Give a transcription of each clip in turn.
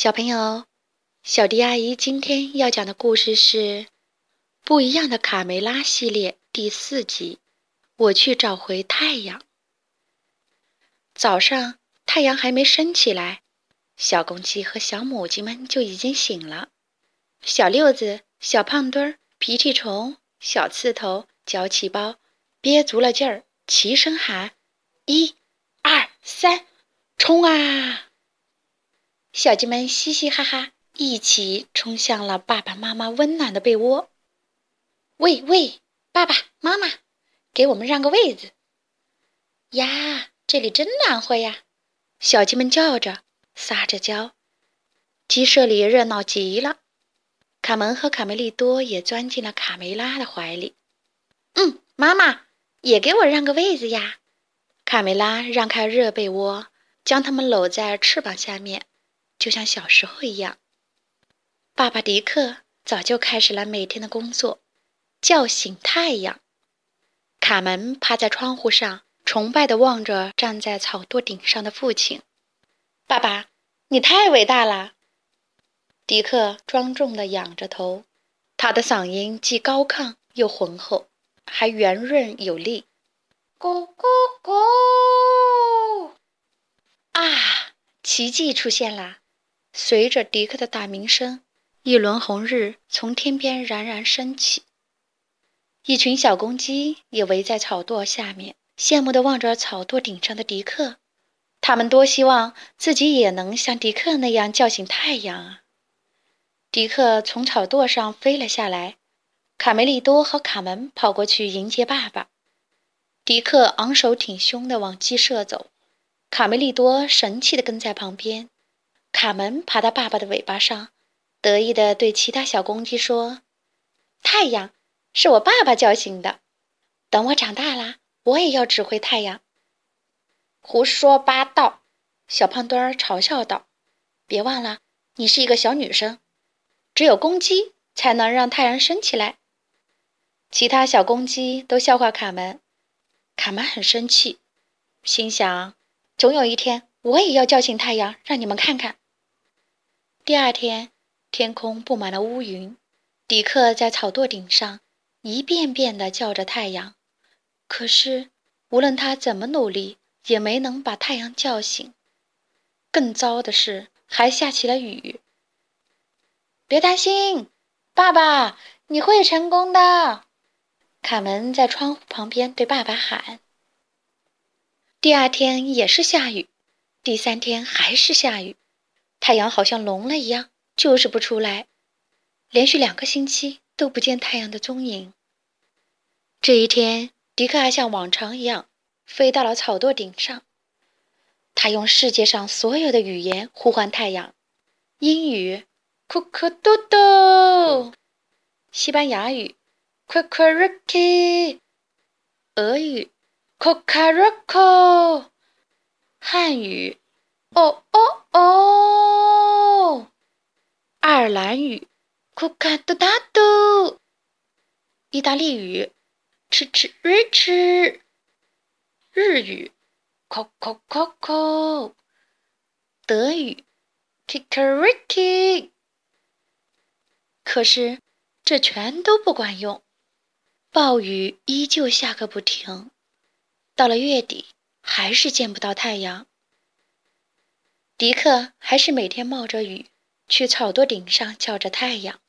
小朋友，小迪阿姨今天要讲的故事是《不一样的卡梅拉》系列第四集。我去找回太阳。早上太阳还没升起来，小公鸡和小母鸡们就已经醒了。小六子、小胖墩儿、皮皮虫、小刺头、脚气包，憋足了劲儿，齐声喊：“一、二、三，冲啊！”小鸡们嘻嘻哈哈，一起冲向了爸爸妈妈温暖的被窝。喂喂，爸爸妈妈，给我们让个位子！呀，这里真暖和呀！小鸡们叫着，撒着娇。鸡舍里热闹极了。卡门和卡梅利多也钻进了卡梅拉的怀里。嗯，妈妈，也给我让个位子呀！卡梅拉让开热被窝，将他们搂在翅膀下面。就像小时候一样，爸爸迪克早就开始了每天的工作，叫醒太阳。卡门趴在窗户上，崇拜地望着站在草垛顶上的父亲。爸爸，你太伟大了！迪克庄重地仰着头，他的嗓音既高亢又浑厚，还圆润有力。咕咕咕！啊，奇迹出现了！随着迪克的打鸣声，一轮红日从天边冉冉升起。一群小公鸡也围在草垛下面，羡慕地望着草垛顶上的迪克。他们多希望自己也能像迪克那样叫醒太阳啊！迪克从草垛上飞了下来，卡梅利多和卡门跑过去迎接爸爸。迪克昂首挺胸地往鸡舍走，卡梅利多神气地跟在旁边。卡门爬到爸爸的尾巴上，得意地对其他小公鸡说：“太阳是我爸爸叫醒的。等我长大了，我也要指挥太阳。”胡说八道！小胖墩儿嘲笑道：“别忘了，你是一个小女生。只有公鸡才能让太阳升起来。”其他小公鸡都笑话卡门。卡门很生气，心想：“总有一天。”我也要叫醒太阳，让你们看看。第二天，天空布满了乌云。迪克在草垛顶上一遍遍地叫着太阳，可是无论他怎么努力，也没能把太阳叫醒。更糟的是，还下起了雨。别担心，爸爸，你会成功的。卡门在窗户旁边对爸爸喊。第二天也是下雨。第三天还是下雨，太阳好像聋了一样，就是不出来。连续两个星期都不见太阳的踪影。这一天，迪克还像往常一样飞到了草垛顶上。他用世界上所有的语言呼唤太阳：英语 c o c o d o d o 西班牙语 q u a q u a r i k i 俄语 c o c a r o c o 汉语，哦哦哦！爱尔兰语，库卡杜达杜；意大利语，吃吃瑞吃；日语，c o c o c o c o；德语，kikeriki。可是这全都不管用，暴雨依旧下个不停。到了月底。还是见不到太阳。迪克还是每天冒着雨去草垛顶上叫着太阳，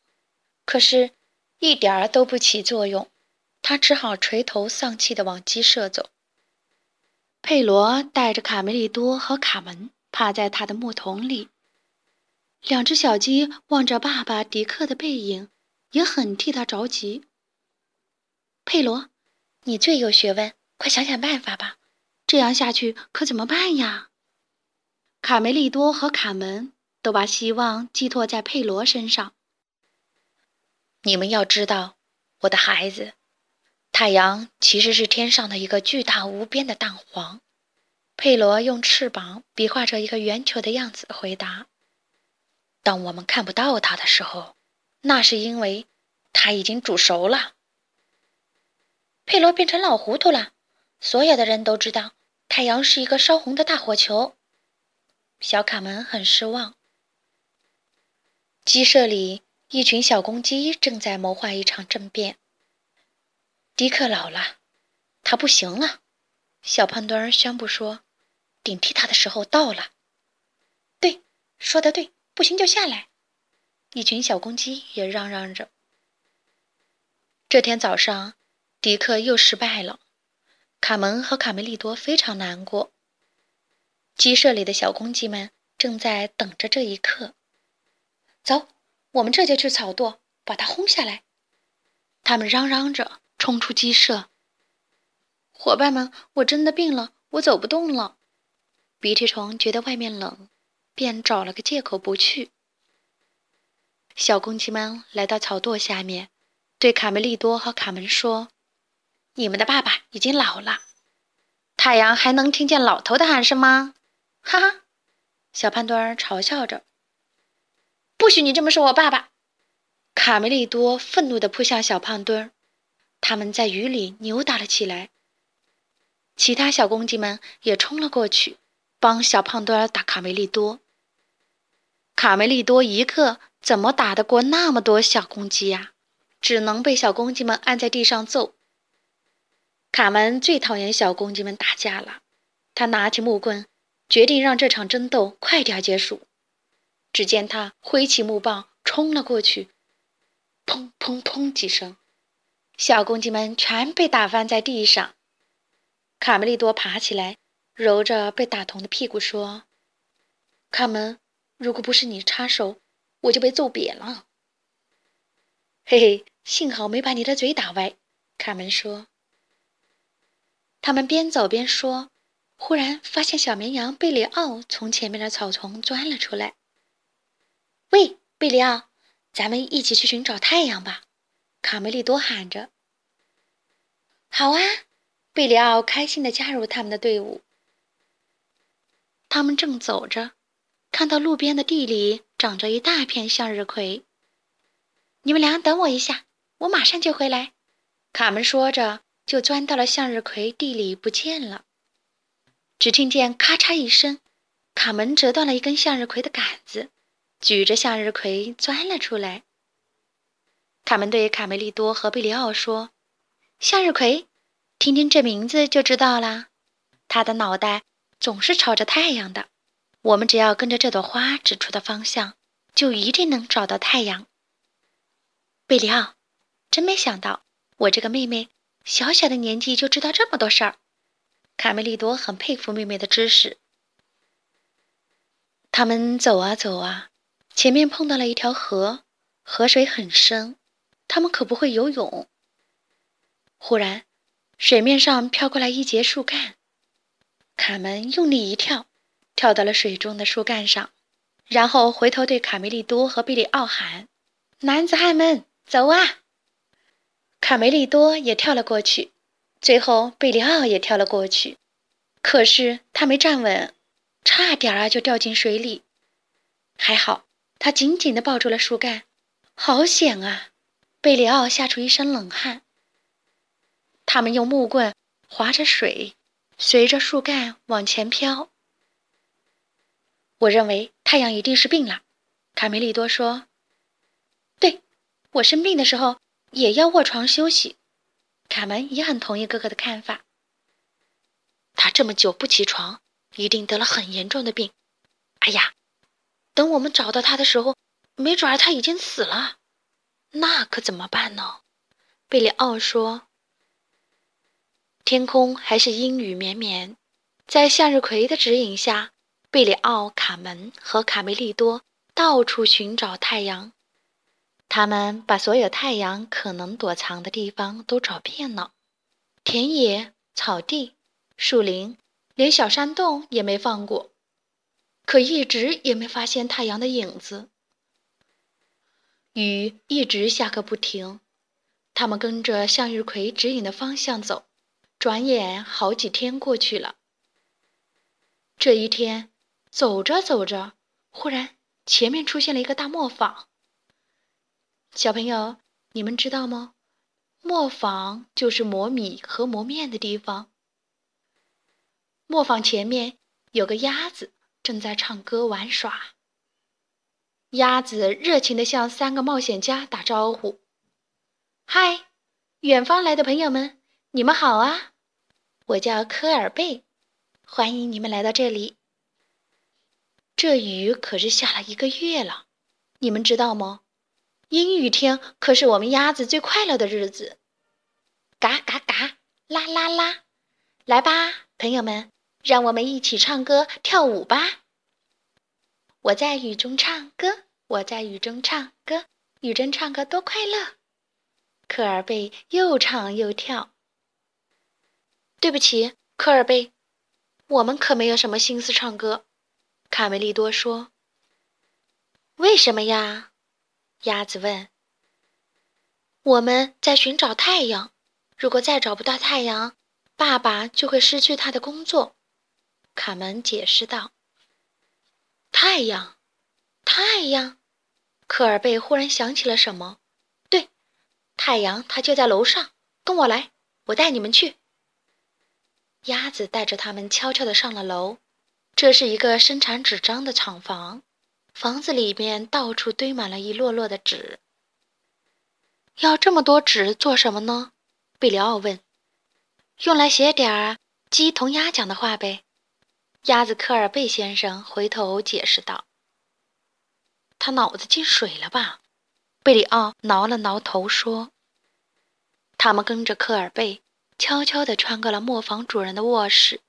可是，一点儿都不起作用。他只好垂头丧气地往鸡舍走。佩罗带着卡梅利多和卡门趴在他的木桶里，两只小鸡望着爸爸迪克的背影，也很替他着急。佩罗，你最有学问，快想想办法吧。这样下去可怎么办呀？卡梅利多和卡门都把希望寄托在佩罗身上。你们要知道，我的孩子，太阳其实是天上的一个巨大无边的蛋黄。佩罗用翅膀比划着一个圆球的样子回答：“当我们看不到它的时候，那是因为它已经煮熟了。”佩罗变成老糊涂了。所有的人都知道。太阳是一个烧红的大火球。小卡门很失望。鸡舍里，一群小公鸡正在谋划一场政变。迪克老了，他不行了。小胖墩儿宣布说：“顶替他的时候到了。”对，说的对，不行就下来。一群小公鸡也嚷嚷着。这天早上，迪克又失败了。卡门和卡梅利多非常难过。鸡舍里的小公鸡们正在等着这一刻。走，我们这就去草垛，把它轰下来！他们嚷嚷着冲出鸡舍。伙伴们，我真的病了，我走不动了。鼻涕虫觉得外面冷，便找了个借口不去。小公鸡们来到草垛下面，对卡梅利多和卡门说：“你们的爸爸已经老了，太阳还能听见老头的喊声吗？”哈哈，小胖墩儿嘲笑着。不许你这么说我爸爸！卡梅利多愤怒地扑向小胖墩儿，他们在雨里扭打了起来。其他小公鸡们也冲了过去，帮小胖墩儿打卡梅利多。卡梅利多一个怎么打得过那么多小公鸡呀？只能被小公鸡们按在地上揍。卡门最讨厌小公鸡们打架了，他拿起木棍，决定让这场争斗快点结束。只见他挥起木棒冲了过去，砰砰砰几声，小公鸡们全被打翻在地上。卡梅利多爬起来，揉着被打痛的屁股说：“卡门，如果不是你插手，我就被揍扁了。”嘿嘿，幸好没把你的嘴打歪。”卡门说。他们边走边说，忽然发现小绵羊贝里奥从前面的草丛钻了出来。喂，贝里奥，咱们一起去寻找太阳吧！卡梅利多喊着。好啊，贝里奥开心地加入他们的队伍。他们正走着，看到路边的地里长着一大片向日葵。你们俩等我一下，我马上就回来。卡门说着，就钻到了向日葵地里不见了。只听见咔嚓一声，卡门折断了一根向日葵的杆子。举着向日葵钻了出来。卡门对卡梅利多和贝里奥说：“向日葵，听听这名字就知道啦。它的脑袋总是朝着太阳的。我们只要跟着这朵花指出的方向，就一定能找到太阳。”贝里奥，真没想到，我这个妹妹小小的年纪就知道这么多事儿。卡梅利多很佩服妹妹的知识。他们走啊走啊。前面碰到了一条河，河水很深，他们可不会游泳。忽然，水面上飘过来一截树干，卡门用力一跳，跳到了水中的树干上，然后回头对卡梅利多和贝里奥喊：“男子汉们，走啊！”卡梅利多也跳了过去，最后贝里奥也跳了过去，可是他没站稳，差点儿啊就掉进水里，还好。他紧紧地抱住了树干，好险啊！贝里奥吓出一身冷汗。他们用木棍划着水，随着树干往前飘。我认为太阳一定是病了，卡梅利多说。对，我生病的时候也要卧床休息。卡门也很同意哥哥的看法。他这么久不起床，一定得了很严重的病。哎呀！等我们找到他的时候，没准儿他已经死了，那可怎么办呢？贝里奥说。天空还是阴雨绵绵，在向日葵的指引下，贝里奥、卡门和卡梅利多到处寻找太阳。他们把所有太阳可能躲藏的地方都找遍了，田野、草地、树林，连小山洞也没放过。可一直也没发现太阳的影子。雨一直下个不停，他们跟着向日葵指引的方向走，转眼好几天过去了。这一天，走着走着，忽然前面出现了一个大磨坊。小朋友，你们知道吗？磨坊就是磨米和磨面的地方。磨坊前面有个鸭子。正在唱歌玩耍。鸭子热情地向三个冒险家打招呼：“嗨，远方来的朋友们，你们好啊！我叫科尔贝，欢迎你们来到这里。这雨可是下了一个月了，你们知道吗？阴雨天可是我们鸭子最快乐的日子。嘎嘎嘎，啦啦啦！来吧，朋友们，让我们一起唱歌跳舞吧！”我在雨中唱歌，我在雨中唱歌，雨中唱歌多快乐！科尔贝又唱又跳。对不起，科尔贝，我们可没有什么心思唱歌。卡梅利多说。为什么呀？鸭子问。我们在寻找太阳，如果再找不到太阳，爸爸就会失去他的工作。卡门解释道。太阳，太阳！科尔贝忽然想起了什么。对，太阳，它就在楼上。跟我来，我带你们去。鸭子带着他们悄悄地上了楼。这是一个生产纸张的厂房，房子里面到处堆满了一摞摞的纸。要这么多纸做什么呢？贝里奥问。用来写点儿鸡同鸭讲的话呗。鸭子科尔贝先生回头解释道：“他脑子进水了吧？”贝里奥挠了挠头说：“他们跟着科尔贝，悄悄地穿过了磨坊主人的卧室。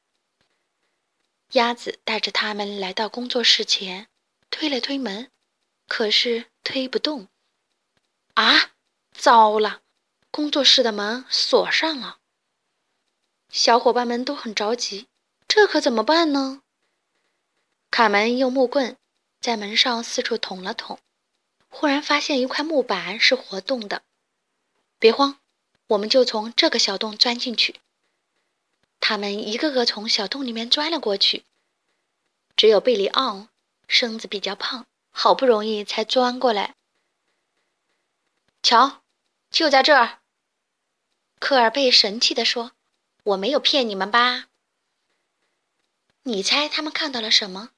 鸭子带着他们来到工作室前，推了推门，可是推不动。啊，糟了！工作室的门锁上了。小伙伴们都很着急。”这可怎么办呢？卡门用木棍在门上四处捅了捅，忽然发现一块木板是活动的。别慌，我们就从这个小洞钻进去。他们一个个从小洞里面钻了过去，只有贝里奥身子比较胖，好不容易才钻过来。瞧，就在这儿！科尔贝神气地说：“我没有骗你们吧？”你猜他们看到了什么？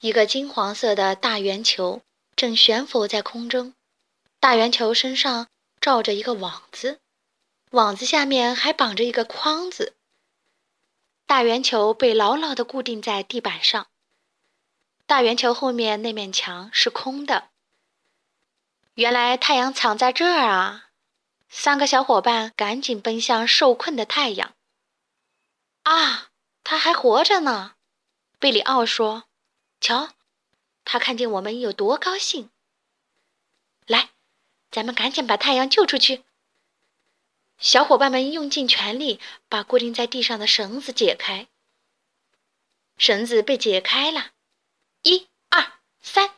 一个金黄色的大圆球正悬浮在空中，大圆球身上罩着一个网子，网子下面还绑着一个筐子。大圆球被牢牢地固定在地板上。大圆球后面那面墙是空的。原来太阳藏在这儿啊！三个小伙伴赶紧奔向受困的太阳。啊！他还活着呢，贝里奥说：“瞧，他看见我们有多高兴。来，咱们赶紧把太阳救出去。”小伙伴们用尽全力把固定在地上的绳子解开。绳子被解开了，一、二、三，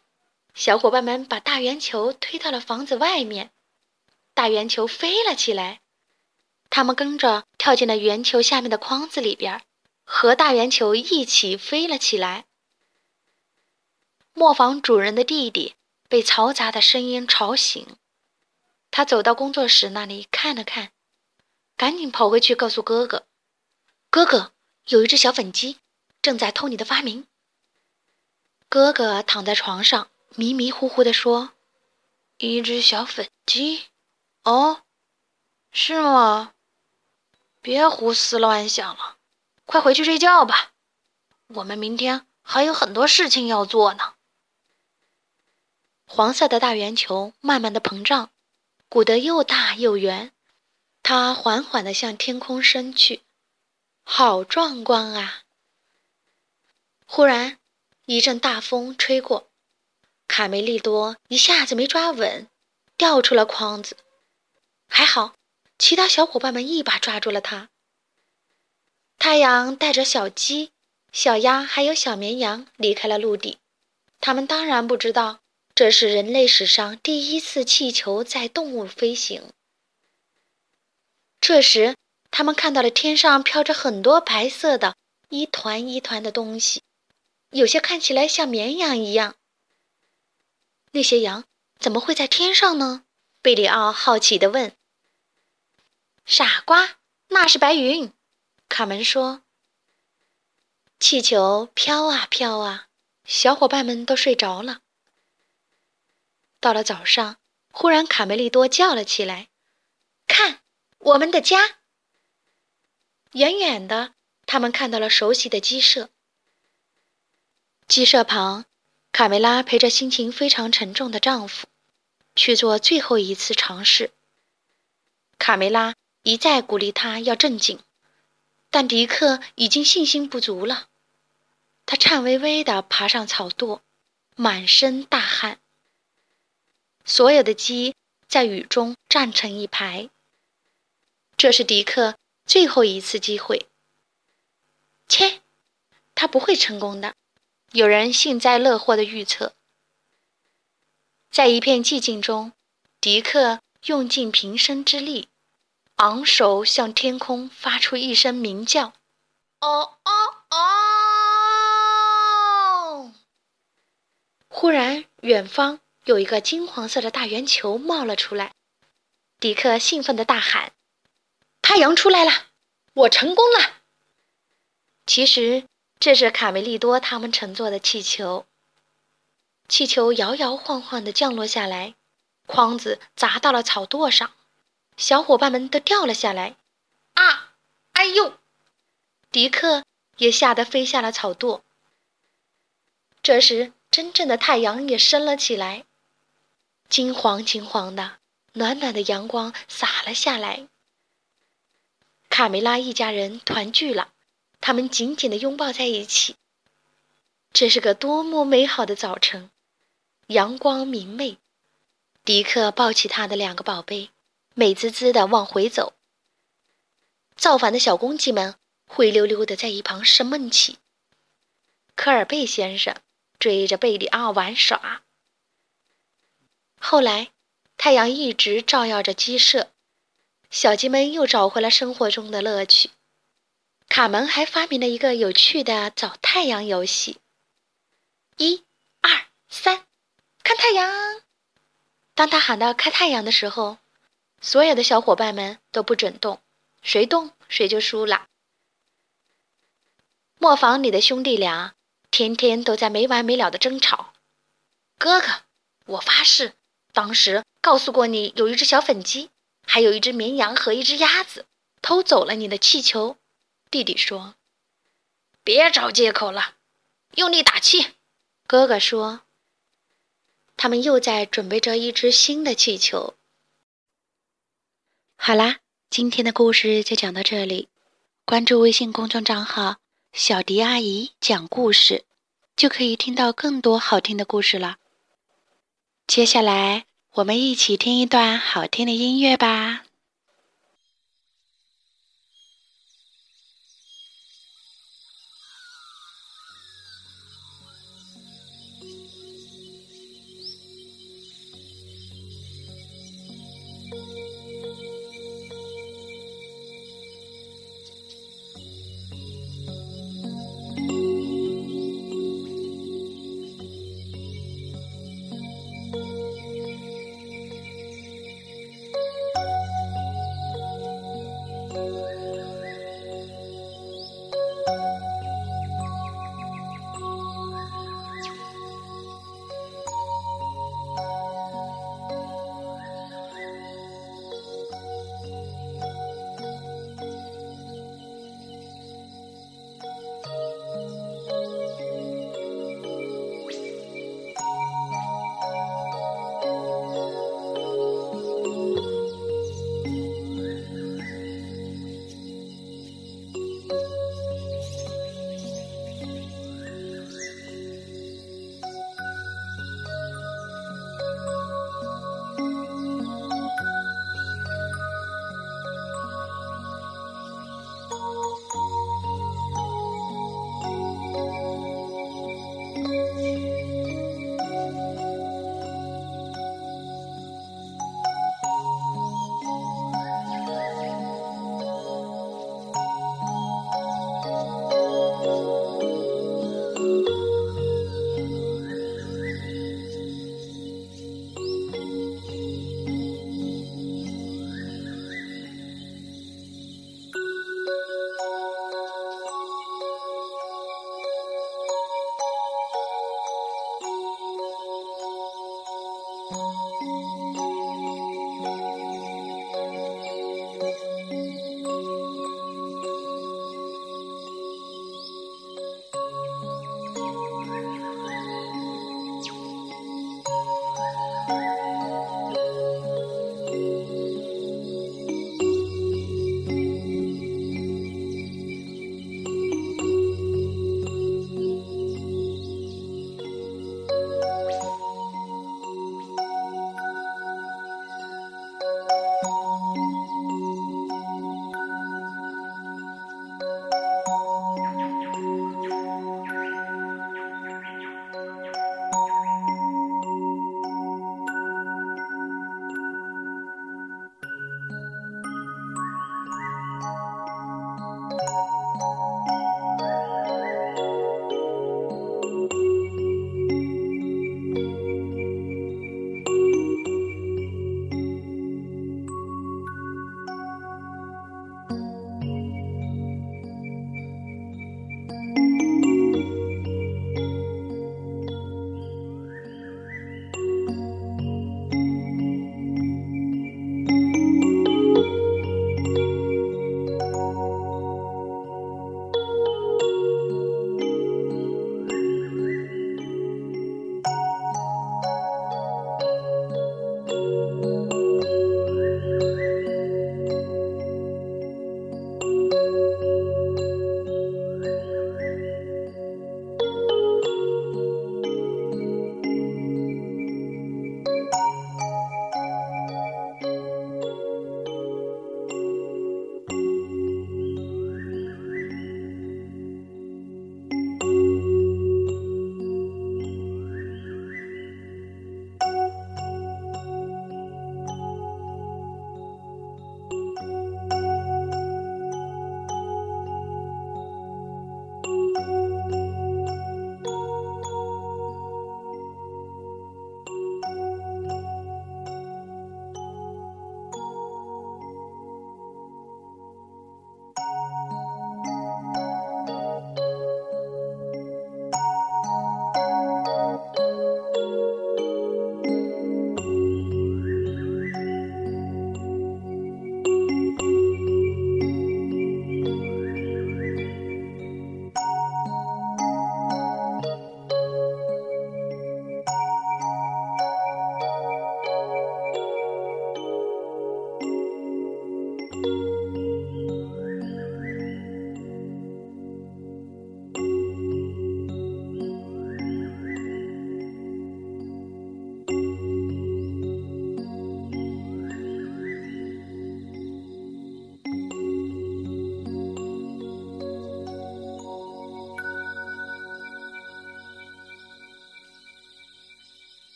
小伙伴们把大圆球推到了房子外面，大圆球飞了起来，他们跟着跳进了圆球下面的筐子里边。和大圆球一起飞了起来。磨坊主人的弟弟被嘈杂的声音吵醒，他走到工作室那里看了看，赶紧跑回去告诉哥哥：“哥哥，有一只小粉鸡正在偷你的发明。”哥哥躺在床上迷迷糊糊地说：“一只小粉鸡？哦，是吗？别胡思乱想了。”快回去睡觉吧，我们明天还有很多事情要做呢。黄色的大圆球慢慢的膨胀，鼓得又大又圆，它缓缓地向天空升去，好壮观啊！忽然一阵大风吹过，卡梅利多一下子没抓稳，掉出了筐子，还好，其他小伙伴们一把抓住了他。太阳带着小鸡、小鸭还有小绵羊离开了陆地。他们当然不知道，这是人类史上第一次气球载动物飞行。这时，他们看到了天上飘着很多白色的一团一团的东西，有些看起来像绵羊一样。那些羊怎么会在天上呢？贝里奥好奇地问。“傻瓜，那是白云。”卡门说：“气球飘啊飘啊，小伙伴们都睡着了。到了早上，忽然卡梅利多叫了起来：“看，我们的家！”远远的，他们看到了熟悉的鸡舍。鸡舍旁，卡梅拉陪着心情非常沉重的丈夫，去做最后一次尝试。卡梅拉一再鼓励他要镇静，但迪克已经信心不足了。他颤巍巍地爬上草垛，满身大汗。所有的鸡在雨中站成一排。这是迪克。最后一次机会，切，他不会成功的。有人幸灾乐祸的预测。在一片寂静中，迪克用尽平生之力，昂首向天空发出一声鸣叫：“哦哦哦！”忽然，远方有一个金黄色的大圆球冒了出来。迪克兴奋地大喊。太阳出来了，我成功了。其实这是卡梅利多他们乘坐的气球。气球摇摇晃晃地降落下来，筐子砸到了草垛上，小伙伴们都掉了下来。啊！哎呦！迪克也吓得飞下了草垛。这时，真正的太阳也升了起来，金黄金黄的，暖暖的阳光洒了下来。卡梅拉一家人团聚了，他们紧紧地拥抱在一起。这是个多么美好的早晨，阳光明媚。迪克抱起他的两个宝贝，美滋滋地往回走。造反的小公鸡们灰溜溜地在一旁生闷气。科尔贝先生追着贝里奥玩耍。后来，太阳一直照耀着鸡舍。小鸡们又找回了生活中的乐趣。卡门还发明了一个有趣的找太阳游戏。一、二、三，看太阳！当他喊到“开太阳”的时候，所有的小伙伴们都不准动，谁动谁就输了。磨坊里的兄弟俩天天都在没完没了的争吵。哥哥，我发誓，当时告诉过你有一只小粉鸡。还有一只绵羊和一只鸭子偷走了你的气球，弟弟说：“别找借口了，用力打气。”哥哥说：“他们又在准备着一只新的气球。”好啦，今天的故事就讲到这里。关注微信公众账号“小迪阿姨讲故事”，就可以听到更多好听的故事了。接下来。我们一起听一段好听的音乐吧。